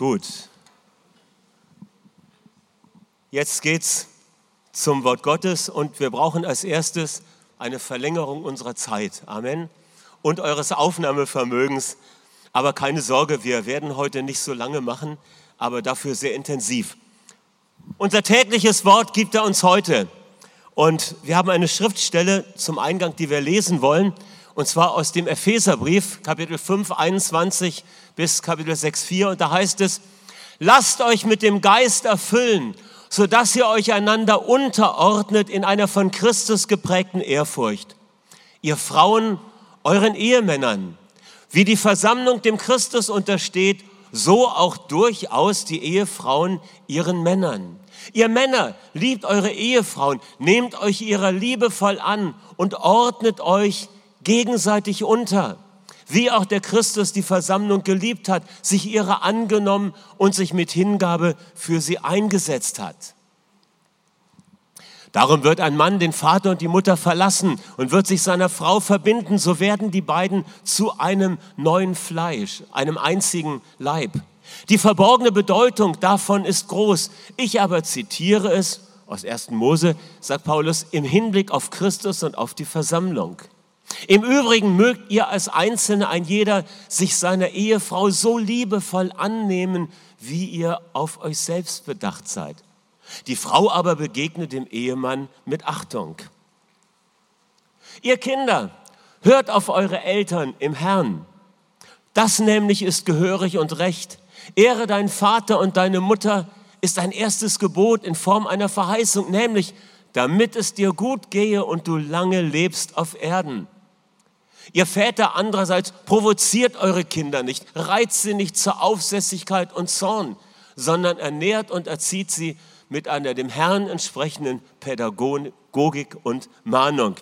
Gut. Jetzt geht's zum Wort Gottes und wir brauchen als erstes eine Verlängerung unserer Zeit. Amen. Und eures Aufnahmevermögens. Aber keine Sorge, wir werden heute nicht so lange machen, aber dafür sehr intensiv. Unser tägliches Wort gibt er uns heute. Und wir haben eine Schriftstelle zum Eingang, die wir lesen wollen, und zwar aus dem Epheserbrief, Kapitel 5, 21 bis Kapitel 6, 4. Und da heißt es, lasst euch mit dem Geist erfüllen, sodass ihr euch einander unterordnet in einer von Christus geprägten Ehrfurcht. Ihr Frauen euren Ehemännern, wie die Versammlung dem Christus untersteht, so auch durchaus die Ehefrauen ihren Männern. Ihr Männer, liebt eure Ehefrauen, nehmt euch ihrer Liebe voll an und ordnet euch gegenseitig unter, wie auch der Christus die Versammlung geliebt hat, sich ihrer angenommen und sich mit Hingabe für sie eingesetzt hat. Darum wird ein Mann den Vater und die Mutter verlassen und wird sich seiner Frau verbinden, so werden die beiden zu einem neuen Fleisch, einem einzigen Leib. Die verborgene Bedeutung davon ist groß. Ich aber zitiere es aus 1. Mose, sagt Paulus, im Hinblick auf Christus und auf die Versammlung. Im Übrigen mögt ihr als Einzelne ein jeder sich seiner Ehefrau so liebevoll annehmen, wie ihr auf euch selbst bedacht seid. Die Frau aber begegnet dem Ehemann mit Achtung. Ihr Kinder, hört auf eure Eltern im Herrn. Das nämlich ist gehörig und recht. Ehre deinen Vater und deine Mutter ist ein erstes Gebot in Form einer Verheißung, nämlich damit es dir gut gehe und du lange lebst auf Erden. Ihr Väter andererseits provoziert eure Kinder nicht, reizt sie nicht zur Aufsässigkeit und Zorn, sondern ernährt und erzieht sie mit einer dem Herrn entsprechenden Pädagogik und Mahnung.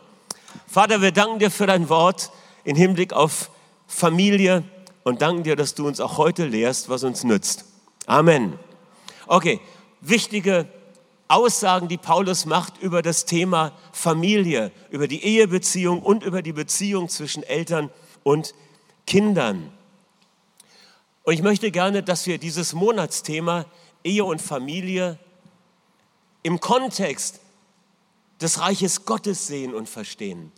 Vater, wir danken dir für dein Wort im Hinblick auf Familie und danken dir, dass du uns auch heute lehrst, was uns nützt. Amen. Okay, wichtige Aussagen, die Paulus macht über das Thema Familie, über die Ehebeziehung und über die Beziehung zwischen Eltern und Kindern. Und ich möchte gerne, dass wir dieses Monatsthema Ehe und Familie im Kontext des Reiches Gottes sehen und verstehen.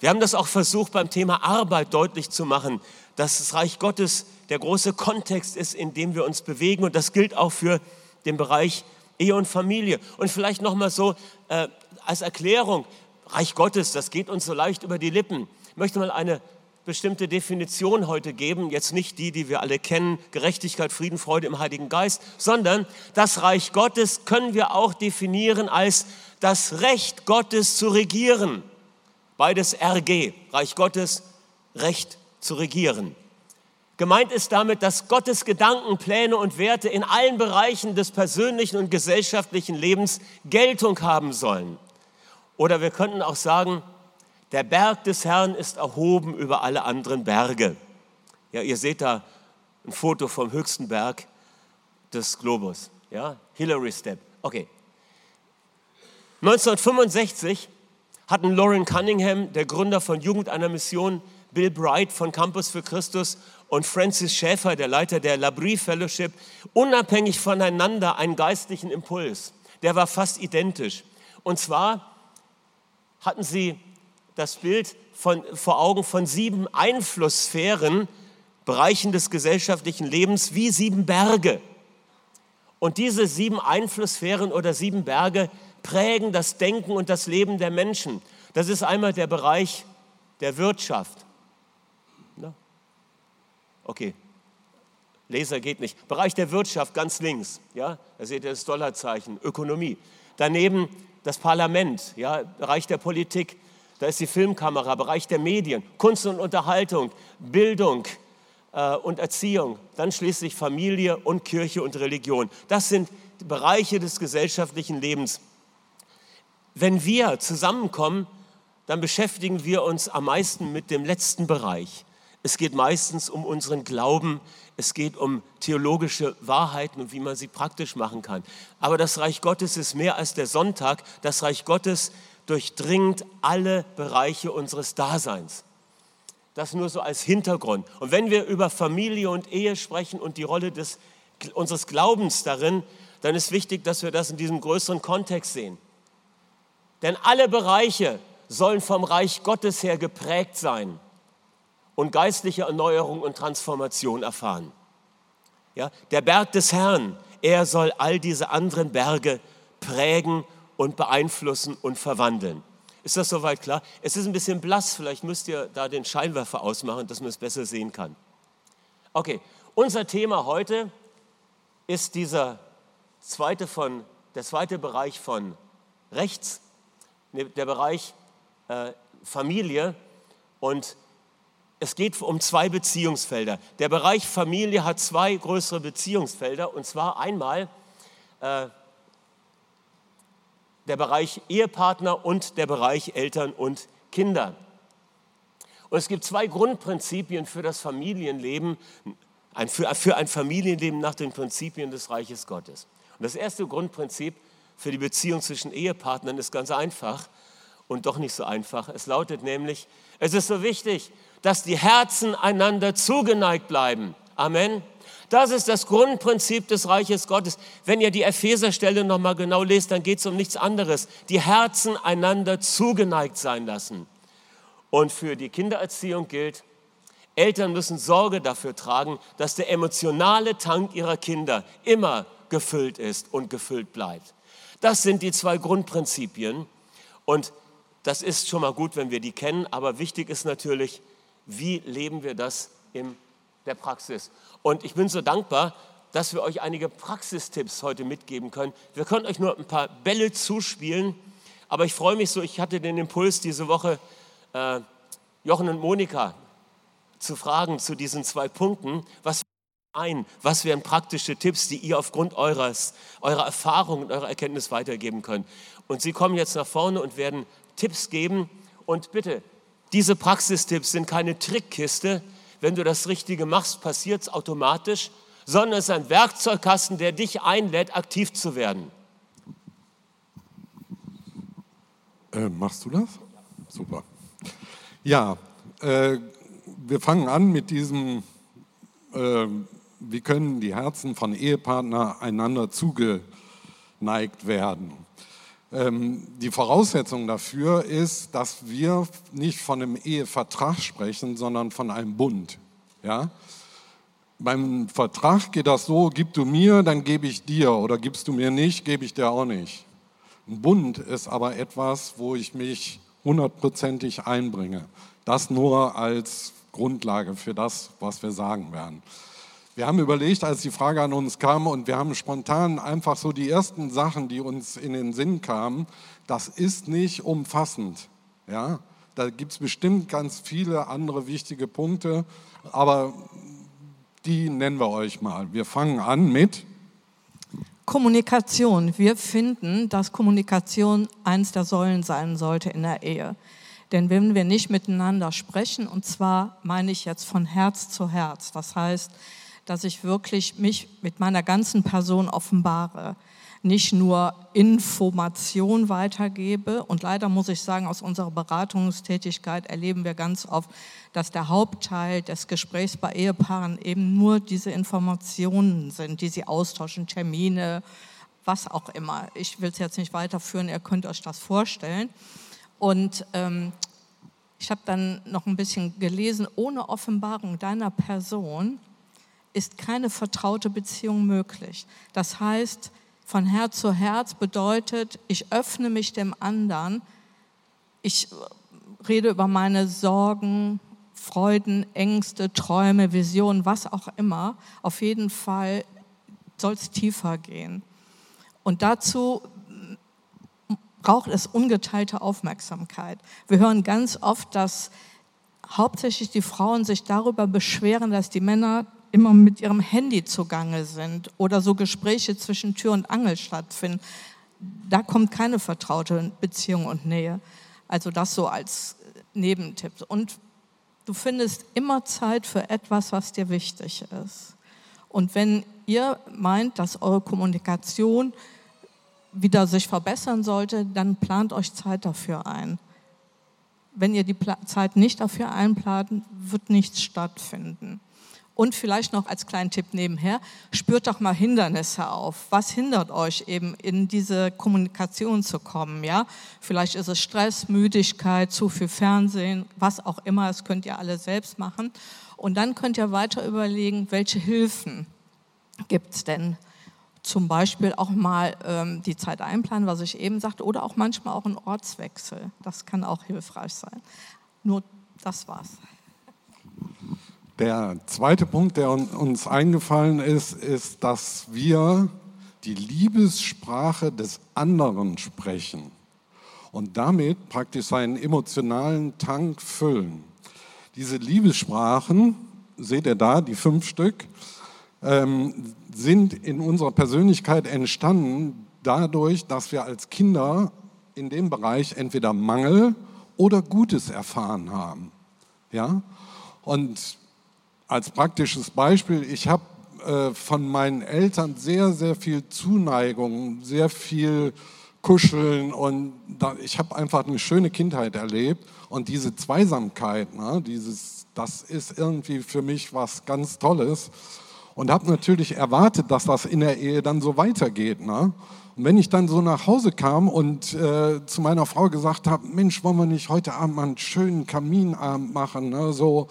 Wir haben das auch versucht beim Thema Arbeit deutlich zu machen, dass das Reich Gottes der große Kontext ist, in dem wir uns bewegen und das gilt auch für den Bereich Ehe und Familie. Und vielleicht noch mal so äh, als Erklärung, Reich Gottes, das geht uns so leicht über die Lippen. Ich möchte mal eine bestimmte Definition heute geben, jetzt nicht die, die wir alle kennen, Gerechtigkeit, Frieden, Freude im Heiligen Geist, sondern das Reich Gottes können wir auch definieren als das Recht Gottes zu regieren. Beides RG, Reich Gottes, Recht zu regieren. Gemeint ist damit, dass Gottes Gedanken, Pläne und Werte in allen Bereichen des persönlichen und gesellschaftlichen Lebens Geltung haben sollen. Oder wir könnten auch sagen, der Berg des Herrn ist erhoben über alle anderen Berge. Ja, ihr seht da ein Foto vom höchsten Berg des Globus. Ja, Hillary Step. Okay. 1965 hatten Lauren Cunningham, der Gründer von Jugend einer Mission, Bill Bright von Campus für Christus und Francis Schäfer, der Leiter der Labrie Fellowship, unabhängig voneinander einen geistlichen Impuls. Der war fast identisch. Und zwar hatten sie das Bild von, vor Augen von sieben Einflusssphären, Bereichen des gesellschaftlichen Lebens, wie sieben Berge. Und diese sieben Einflusssphären oder sieben Berge prägen das Denken und das Leben der Menschen. Das ist einmal der Bereich der Wirtschaft, Okay, Laser geht nicht. Bereich der Wirtschaft ganz links, ja, da seht ihr das Dollarzeichen, Ökonomie. Daneben das Parlament, ja, Bereich der Politik, da ist die Filmkamera, Bereich der Medien, Kunst und Unterhaltung, Bildung äh, und Erziehung, dann schließlich Familie und Kirche und Religion. Das sind Bereiche des gesellschaftlichen Lebens. Wenn wir zusammenkommen, dann beschäftigen wir uns am meisten mit dem letzten Bereich, es geht meistens um unseren Glauben, es geht um theologische Wahrheiten und wie man sie praktisch machen kann. Aber das Reich Gottes ist mehr als der Sonntag. Das Reich Gottes durchdringt alle Bereiche unseres Daseins. Das nur so als Hintergrund. Und wenn wir über Familie und Ehe sprechen und die Rolle des unseres Glaubens darin, dann ist wichtig, dass wir das in diesem größeren Kontext sehen. Denn alle Bereiche sollen vom Reich Gottes her geprägt sein und geistliche Erneuerung und Transformation erfahren. Ja, der Berg des Herrn, er soll all diese anderen Berge prägen und beeinflussen und verwandeln. Ist das soweit klar? Es ist ein bisschen blass, vielleicht müsst ihr da den Scheinwerfer ausmachen, dass man es besser sehen kann. Okay, unser Thema heute ist dieser zweite von, der zweite Bereich von rechts, ne, der Bereich äh, Familie. Und es geht um zwei Beziehungsfelder. Der Bereich Familie hat zwei größere Beziehungsfelder, und zwar einmal äh, der Bereich Ehepartner und der Bereich Eltern und Kinder. Und es gibt zwei Grundprinzipien für das Familienleben, für ein Familienleben nach den Prinzipien des Reiches Gottes. Und das erste Grundprinzip für die Beziehung zwischen Ehepartnern ist ganz einfach und doch nicht so einfach. Es lautet nämlich, es ist so wichtig, dass die Herzen einander zugeneigt bleiben. Amen. Das ist das Grundprinzip des Reiches Gottes. Wenn ihr die Epheserstelle nochmal genau lest, dann geht es um nichts anderes. Die Herzen einander zugeneigt sein lassen. Und für die Kindererziehung gilt, Eltern müssen Sorge dafür tragen, dass der emotionale Tank ihrer Kinder immer gefüllt ist und gefüllt bleibt. Das sind die zwei Grundprinzipien. Und das ist schon mal gut, wenn wir die kennen, aber wichtig ist natürlich, wie leben wir das in der Praxis. Und ich bin so dankbar, dass wir euch einige Praxistipps heute mitgeben können. Wir können euch nur ein paar Bälle zuspielen, aber ich freue mich so, ich hatte den Impuls diese Woche, äh, Jochen und Monika zu fragen zu diesen zwei Punkten. Was ein, was wären praktische Tipps, die ihr aufgrund eures, eurer Erfahrung und eurer Erkenntnis weitergeben könnt? Und sie kommen jetzt nach vorne und werden Tipps geben. Und bitte, diese Praxistipps sind keine Trickkiste, wenn du das Richtige machst, passiert es automatisch, sondern es ist ein Werkzeugkasten, der dich einlädt, aktiv zu werden. Äh, machst du das? Super. Ja, äh, wir fangen an mit diesem, äh, wie können die Herzen von Ehepartnern einander zugeneigt werden. Ähm, die Voraussetzung dafür ist, dass wir nicht von einem Ehevertrag sprechen, sondern von einem Bund. Ja? Beim Vertrag geht das so, gib du mir, dann gebe ich dir oder gibst du mir nicht, gebe ich dir auch nicht. Ein Bund ist aber etwas, wo ich mich hundertprozentig einbringe. Das nur als Grundlage für das, was wir sagen werden. Wir haben überlegt, als die Frage an uns kam, und wir haben spontan einfach so die ersten Sachen, die uns in den Sinn kamen, das ist nicht umfassend. Ja? Da gibt es bestimmt ganz viele andere wichtige Punkte, aber die nennen wir euch mal. Wir fangen an mit Kommunikation. Wir finden, dass Kommunikation eins der Säulen sein sollte in der Ehe. Denn wenn wir nicht miteinander sprechen, und zwar meine ich jetzt von Herz zu Herz, das heißt, dass ich wirklich mich mit meiner ganzen Person offenbare, nicht nur Information weitergebe. Und leider muss ich sagen, aus unserer Beratungstätigkeit erleben wir ganz oft, dass der Hauptteil des Gesprächs bei Ehepaaren eben nur diese Informationen sind, die sie austauschen, Termine, was auch immer. Ich will es jetzt nicht weiterführen, ihr könnt euch das vorstellen. Und ähm, ich habe dann noch ein bisschen gelesen, ohne Offenbarung deiner Person ist keine vertraute Beziehung möglich. Das heißt, von Herz zu Herz bedeutet, ich öffne mich dem anderen, ich rede über meine Sorgen, Freuden, Ängste, Träume, Visionen, was auch immer. Auf jeden Fall soll es tiefer gehen. Und dazu braucht es ungeteilte Aufmerksamkeit. Wir hören ganz oft, dass hauptsächlich die Frauen sich darüber beschweren, dass die Männer immer mit ihrem Handy zugange sind oder so Gespräche zwischen Tür und Angel stattfinden, da kommt keine vertraute Beziehung und Nähe. Also das so als Nebentipp. Und du findest immer Zeit für etwas, was dir wichtig ist. Und wenn ihr meint, dass eure Kommunikation wieder sich verbessern sollte, dann plant euch Zeit dafür ein. Wenn ihr die Zeit nicht dafür einplant, wird nichts stattfinden. Und vielleicht noch als kleinen Tipp nebenher, spürt doch mal Hindernisse auf. Was hindert euch eben in diese Kommunikation zu kommen? Ja? Vielleicht ist es Stress, Müdigkeit, zu viel Fernsehen, was auch immer. Das könnt ihr alle selbst machen. Und dann könnt ihr weiter überlegen, welche Hilfen gibt es denn? Zum Beispiel auch mal ähm, die Zeit einplanen, was ich eben sagte, oder auch manchmal auch ein Ortswechsel. Das kann auch hilfreich sein. Nur das war's. Der zweite Punkt, der uns eingefallen ist, ist, dass wir die Liebessprache des anderen sprechen und damit praktisch seinen emotionalen Tank füllen. Diese Liebessprachen, seht ihr da, die fünf Stück, ähm, sind in unserer Persönlichkeit entstanden dadurch, dass wir als Kinder in dem Bereich entweder Mangel oder Gutes erfahren haben. Ja? Und als praktisches Beispiel, ich habe äh, von meinen Eltern sehr, sehr viel Zuneigung, sehr viel Kuscheln und ich habe einfach eine schöne Kindheit erlebt und diese Zweisamkeit, ne, dieses, das ist irgendwie für mich was ganz Tolles und habe natürlich erwartet, dass das in der Ehe dann so weitergeht. Ne? Und wenn ich dann so nach Hause kam und äh, zu meiner Frau gesagt habe, Mensch, wollen wir nicht heute Abend mal einen schönen Kaminabend machen, ne? so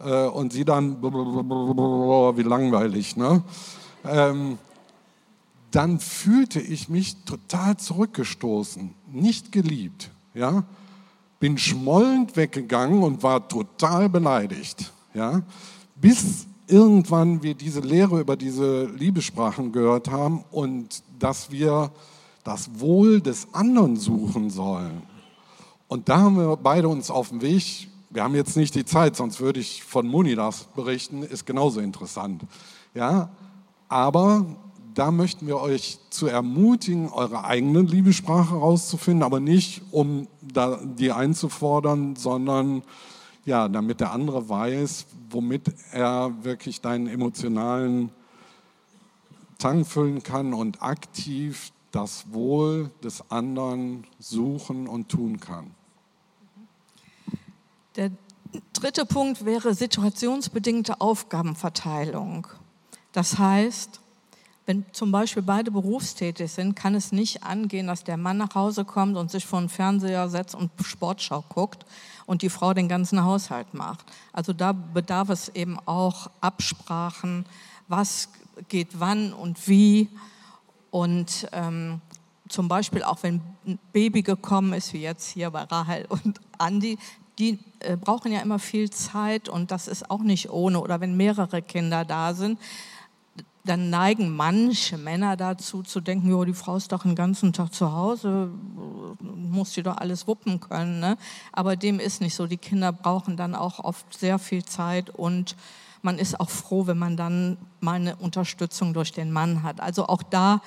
äh, und sie dann, wie langweilig, ne? Ähm, dann fühlte ich mich total zurückgestoßen, nicht geliebt. Ja? Bin schmollend weggegangen und war total beleidigt. Ja? Bis irgendwann wir diese Lehre über diese Liebessprachen gehört haben und dass wir das Wohl des anderen suchen sollen. Und da haben wir beide uns auf den Weg wir haben jetzt nicht die Zeit, sonst würde ich von Munidas berichten, ist genauso interessant. Ja, aber da möchten wir euch zu ermutigen, eure eigene Liebessprache herauszufinden, aber nicht, um die einzufordern, sondern ja, damit der andere weiß, womit er wirklich deinen emotionalen Tank füllen kann und aktiv das Wohl des anderen suchen und tun kann. Der dritte Punkt wäre situationsbedingte Aufgabenverteilung. Das heißt, wenn zum Beispiel beide berufstätig sind, kann es nicht angehen, dass der Mann nach Hause kommt und sich vor den Fernseher setzt und Sportschau guckt und die Frau den ganzen Haushalt macht. Also da bedarf es eben auch Absprachen, was geht wann und wie. Und ähm, zum Beispiel auch wenn ein Baby gekommen ist, wie jetzt hier bei Rahel und Andi, die äh, brauchen ja immer viel Zeit und das ist auch nicht ohne. Oder wenn mehrere Kinder da sind, dann neigen manche Männer dazu zu denken, jo, die Frau ist doch den ganzen Tag zu Hause, muss sie doch alles wuppen können. Ne? Aber dem ist nicht so. Die Kinder brauchen dann auch oft sehr viel Zeit und man ist auch froh, wenn man dann mal eine Unterstützung durch den Mann hat. Also auch da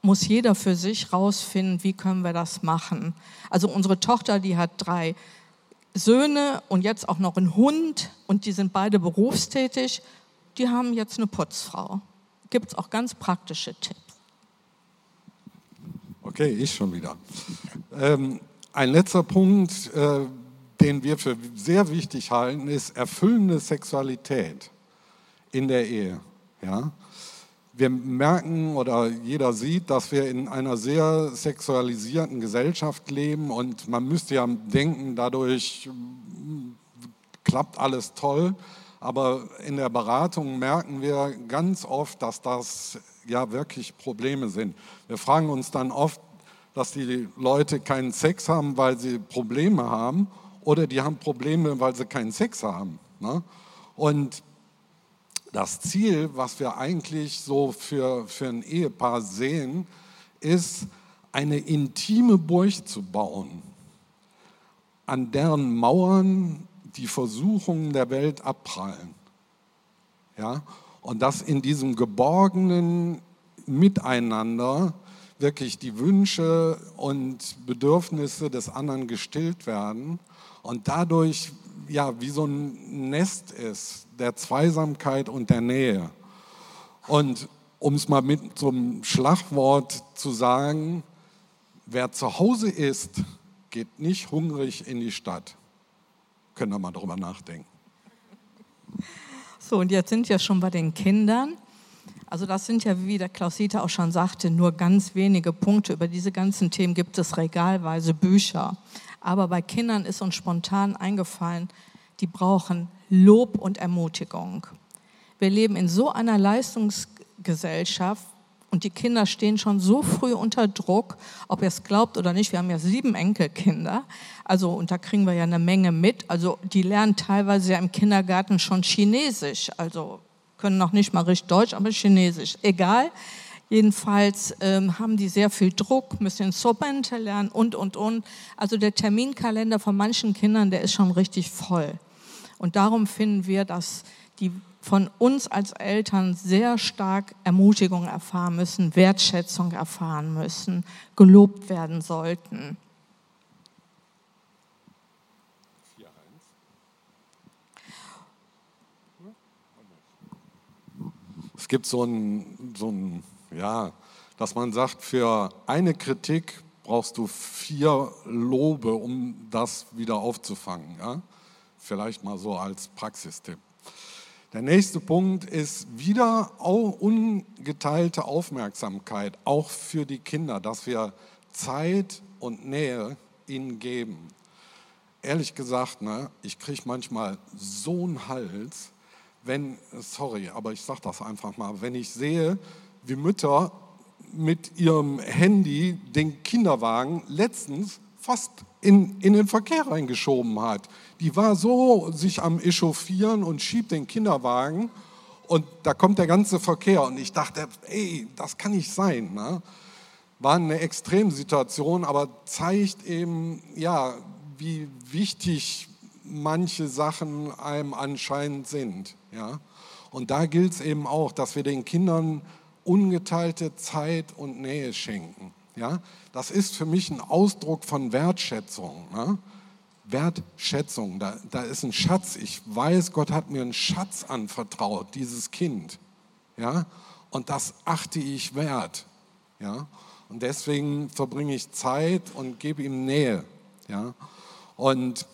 muss jeder für sich rausfinden, wie können wir das machen. Also unsere Tochter, die hat drei Söhne und jetzt auch noch ein Hund und die sind beide berufstätig, die haben jetzt eine Putzfrau. Gibt es auch ganz praktische Tipps. Okay, ich schon wieder. Ähm, ein letzter Punkt, äh, den wir für sehr wichtig halten, ist erfüllende Sexualität in der Ehe. Ja? Wir merken oder jeder sieht, dass wir in einer sehr sexualisierten Gesellschaft leben und man müsste ja denken, dadurch hm, klappt alles toll. Aber in der Beratung merken wir ganz oft, dass das ja wirklich Probleme sind. Wir fragen uns dann oft, dass die Leute keinen Sex haben, weil sie Probleme haben oder die haben Probleme, weil sie keinen Sex haben. Ne? Und das Ziel, was wir eigentlich so für, für ein Ehepaar sehen, ist, eine intime Burg zu bauen, an deren Mauern die Versuchungen der Welt abprallen. Ja? Und dass in diesem geborgenen Miteinander wirklich die Wünsche und Bedürfnisse des anderen gestillt werden und dadurch ja wie so ein Nest ist, der Zweisamkeit und der Nähe. Und um es mal mit einem Schlagwort zu sagen, wer zu Hause ist, geht nicht hungrig in die Stadt. Können wir mal drüber nachdenken. So, und jetzt sind wir schon bei den Kindern. Also das sind ja, wie der Klaus-Dieter auch schon sagte, nur ganz wenige Punkte. Über diese ganzen Themen gibt es regalweise Bücher. Aber bei Kindern ist uns spontan eingefallen, die brauchen Lob und Ermutigung. Wir leben in so einer Leistungsgesellschaft und die Kinder stehen schon so früh unter Druck, ob ihr es glaubt oder nicht. Wir haben ja sieben Enkelkinder, also und da kriegen wir ja eine Menge mit. Also die lernen teilweise ja im Kindergarten schon Chinesisch, also können noch nicht mal richtig Deutsch, aber Chinesisch. Egal. Jedenfalls ähm, haben die sehr viel Druck, müssen Sobente lernen und, und, und. Also der Terminkalender von manchen Kindern, der ist schon richtig voll. Und darum finden wir, dass die von uns als Eltern sehr stark Ermutigung erfahren müssen, Wertschätzung erfahren müssen, gelobt werden sollten. Es gibt so ein, so ein, ja, dass man sagt, für eine Kritik brauchst du vier Lobe, um das wieder aufzufangen. Ja? Vielleicht mal so als Praxistipp. Der nächste Punkt ist wieder ungeteilte Aufmerksamkeit, auch für die Kinder, dass wir Zeit und Nähe ihnen geben. Ehrlich gesagt, ne, ich kriege manchmal so einen Hals, wenn, sorry, aber ich sage das einfach mal, wenn ich sehe, wie Mütter mit ihrem Handy den Kinderwagen letztens fast in, in den Verkehr reingeschoben hat. Die war so sich am Echauffieren und schiebt den Kinderwagen und da kommt der ganze Verkehr. Und ich dachte, ey, das kann nicht sein. Ne? War eine Extremsituation, aber zeigt eben, ja, wie wichtig manche Sachen einem anscheinend sind. Ja? Und da gilt es eben auch, dass wir den Kindern ungeteilte Zeit und Nähe schenken. Ja? Das ist für mich ein Ausdruck von Wertschätzung. Ne? Wertschätzung, da, da ist ein Schatz. Ich weiß, Gott hat mir einen Schatz anvertraut, dieses Kind. Ja? Und das achte ich wert. Ja? Und deswegen verbringe ich Zeit und gebe ihm Nähe. Ja? Und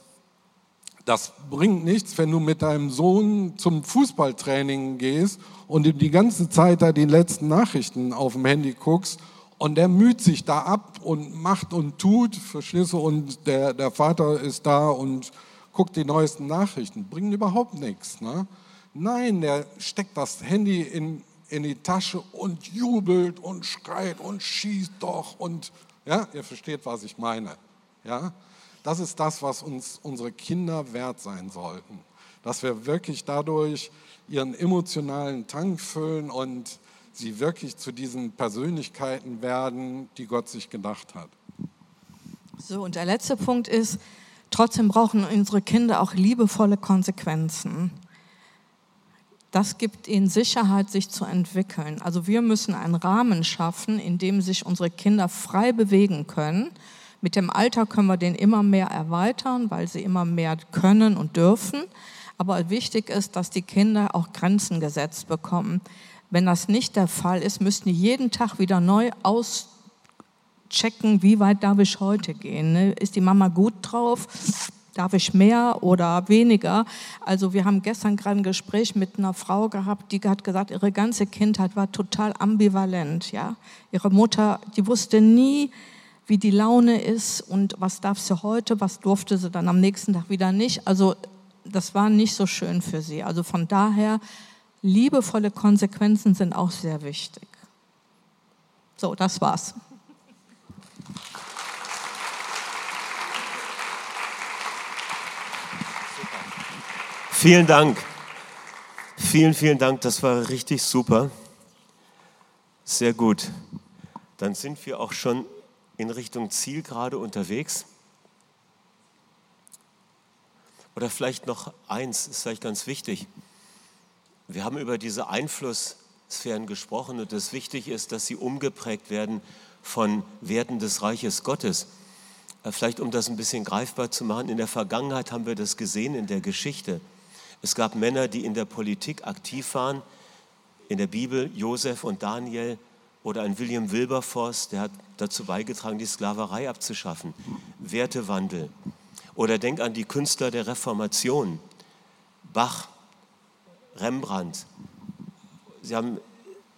das bringt nichts, wenn du mit deinem Sohn zum Fußballtraining gehst und ihm die ganze Zeit da die letzten Nachrichten auf dem Handy guckst und der müht sich da ab und macht und tut, du, und der, der Vater ist da und guckt die neuesten Nachrichten. Bringt überhaupt nichts. Ne? Nein, der steckt das Handy in, in die Tasche und jubelt und schreit und schießt doch und, ja, ihr versteht, was ich meine. Ja? Das ist das, was uns unsere Kinder wert sein sollten. Dass wir wirklich dadurch ihren emotionalen Tank füllen und sie wirklich zu diesen Persönlichkeiten werden, die Gott sich gedacht hat. So, und der letzte Punkt ist, trotzdem brauchen unsere Kinder auch liebevolle Konsequenzen. Das gibt ihnen Sicherheit, sich zu entwickeln. Also wir müssen einen Rahmen schaffen, in dem sich unsere Kinder frei bewegen können. Mit dem Alter können wir den immer mehr erweitern, weil sie immer mehr können und dürfen. Aber wichtig ist, dass die Kinder auch Grenzen gesetzt bekommen. Wenn das nicht der Fall ist, müssten die jeden Tag wieder neu auschecken, wie weit darf ich heute gehen. Ne? Ist die Mama gut drauf? Darf ich mehr oder weniger? Also wir haben gestern gerade ein Gespräch mit einer Frau gehabt, die hat gesagt, ihre ganze Kindheit war total ambivalent. Ja? Ihre Mutter, die wusste nie, wie die Laune ist und was darf sie heute, was durfte sie dann am nächsten Tag wieder nicht. Also das war nicht so schön für sie. Also von daher liebevolle Konsequenzen sind auch sehr wichtig. So, das war's. Vielen Dank. Vielen, vielen Dank. Das war richtig super. Sehr gut. Dann sind wir auch schon in Richtung Ziel gerade unterwegs. Oder vielleicht noch eins, ist vielleicht ganz wichtig. Wir haben über diese Einflusssphären gesprochen und es wichtig ist, dass sie umgeprägt werden von Werten des Reiches Gottes. Äh, vielleicht um das ein bisschen greifbar zu machen, in der Vergangenheit haben wir das gesehen in der Geschichte. Es gab Männer, die in der Politik aktiv waren, in der Bibel Josef und Daniel oder ein William Wilberforce, der hat dazu beigetragen, die Sklaverei abzuschaffen. Wertewandel. Oder denk an die Künstler der Reformation, Bach, Rembrandt. Sie haben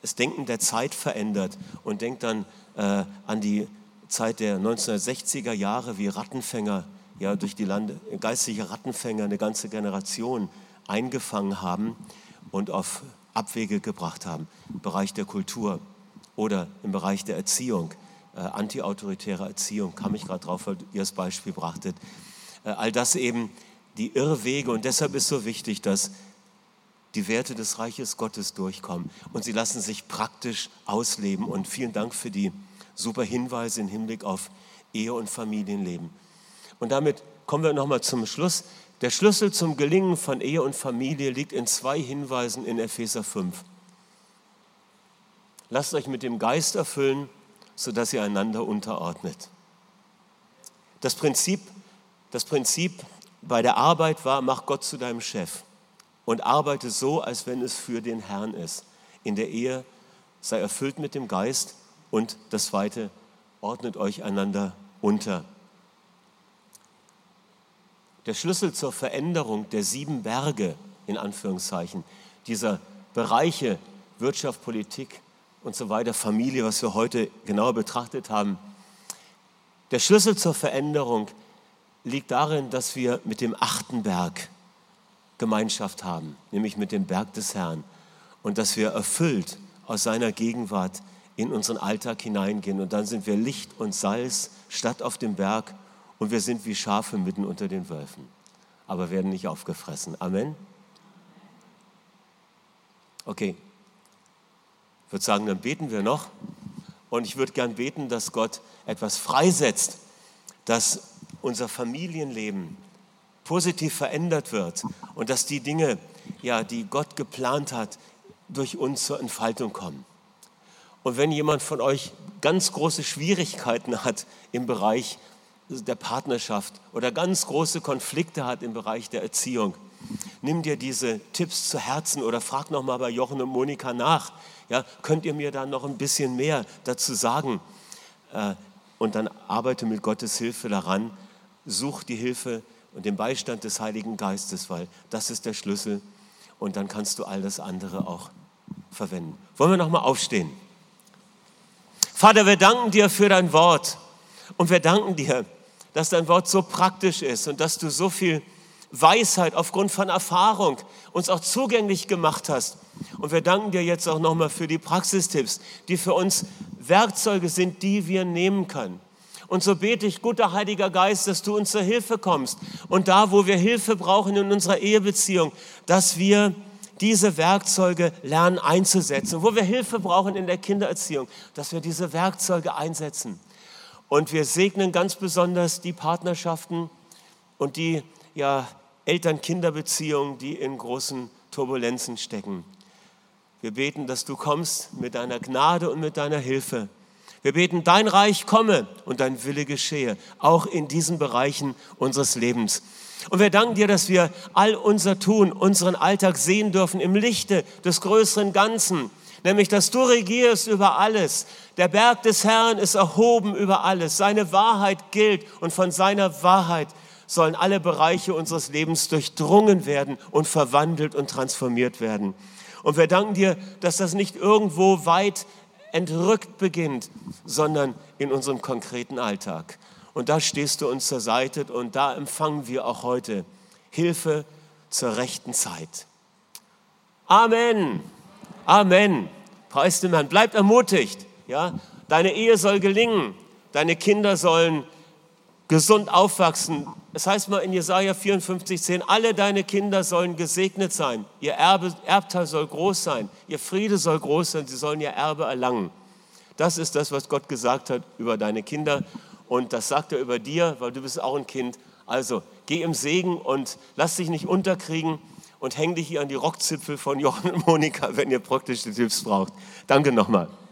das Denken der Zeit verändert und denkt dann äh, an die Zeit der 1960er Jahre, wie Rattenfänger, ja, durch die Lande, geistliche Rattenfänger eine ganze Generation eingefangen haben und auf Abwege gebracht haben. Bereich der Kultur oder im Bereich der Erziehung, äh, antiautoritäre Erziehung, kam ich gerade drauf, weil ihr das Beispiel brachtet. Äh, all das eben die Irrwege und deshalb ist so wichtig, dass die Werte des Reiches Gottes durchkommen und sie lassen sich praktisch ausleben. Und vielen Dank für die super Hinweise im Hinblick auf Ehe und Familienleben. Und damit kommen wir nochmal zum Schluss. Der Schlüssel zum Gelingen von Ehe und Familie liegt in zwei Hinweisen in Epheser 5. Lasst euch mit dem Geist erfüllen, sodass ihr einander unterordnet. Das Prinzip, das Prinzip bei der Arbeit war, mach Gott zu deinem Chef und arbeite so, als wenn es für den Herrn ist. In der Ehe sei erfüllt mit dem Geist und das Zweite, ordnet euch einander unter. Der Schlüssel zur Veränderung der sieben Berge, in Anführungszeichen, dieser Bereiche Wirtschaft, Politik und so weiter, Familie, was wir heute genauer betrachtet haben, der Schlüssel zur Veränderung liegt darin, dass wir mit dem achten Berg Gemeinschaft haben, nämlich mit dem Berg des Herrn. Und dass wir erfüllt aus seiner Gegenwart in unseren Alltag hineingehen. Und dann sind wir Licht und Salz statt auf dem Berg und wir sind wie Schafe mitten unter den Wölfen, aber werden nicht aufgefressen. Amen. Okay, würde sagen, dann beten wir noch. Und ich würde gern beten, dass Gott etwas freisetzt, dass unser Familienleben positiv verändert wird und dass die Dinge, ja, die Gott geplant hat, durch uns zur Entfaltung kommen. Und wenn jemand von euch ganz große Schwierigkeiten hat im Bereich der Partnerschaft oder ganz große Konflikte hat im Bereich der Erziehung, nimm dir diese Tipps zu Herzen oder frag nochmal bei Jochen und Monika nach. Ja, könnt ihr mir da noch ein bisschen mehr dazu sagen? Äh, und dann arbeite mit Gottes Hilfe daran, such die Hilfe und den Beistand des Heiligen Geistes, weil das ist der Schlüssel und dann kannst du all das andere auch verwenden. Wollen wir nochmal aufstehen? Vater, wir danken dir für dein Wort und wir danken dir, dass dein Wort so praktisch ist und dass du so viel Weisheit aufgrund von Erfahrung uns auch zugänglich gemacht hast. Und wir danken dir jetzt auch nochmal für die Praxistipps, die für uns Werkzeuge sind, die wir nehmen können. Und so bete ich, guter Heiliger Geist, dass du uns zur Hilfe kommst. Und da, wo wir Hilfe brauchen in unserer Ehebeziehung, dass wir diese Werkzeuge lernen einzusetzen. Wo wir Hilfe brauchen in der Kindererziehung, dass wir diese Werkzeuge einsetzen. Und wir segnen ganz besonders die Partnerschaften und die ja, Eltern-Kinder-Beziehungen, die in großen Turbulenzen stecken. Wir beten, dass du kommst mit deiner Gnade und mit deiner Hilfe wir beten, dein Reich komme und dein Wille geschehe, auch in diesen Bereichen unseres Lebens. Und wir danken dir, dass wir all unser Tun, unseren Alltag sehen dürfen im Lichte des größeren Ganzen, nämlich dass du regierst über alles. Der Berg des Herrn ist erhoben über alles. Seine Wahrheit gilt und von seiner Wahrheit sollen alle Bereiche unseres Lebens durchdrungen werden und verwandelt und transformiert werden. Und wir danken dir, dass das nicht irgendwo weit entrückt beginnt, sondern in unserem konkreten Alltag. Und da stehst du uns zur Seite und da empfangen wir auch heute Hilfe zur rechten Zeit. Amen. Amen. Preis dem Herrn. Bleib ermutigt. Ja? Deine Ehe soll gelingen. Deine Kinder sollen gesund aufwachsen. Es heißt mal in Jesaja 54, 10, alle deine Kinder sollen gesegnet sein. Ihr Erbe, Erbteil soll groß sein. Ihr Friede soll groß sein. Sie sollen ihr Erbe erlangen. Das ist das, was Gott gesagt hat über deine Kinder. Und das sagt er über dir, weil du bist auch ein Kind. Also geh im Segen und lass dich nicht unterkriegen und häng dich hier an die Rockzipfel von Jochen und Monika, wenn ihr praktische Tipps braucht. Danke nochmal.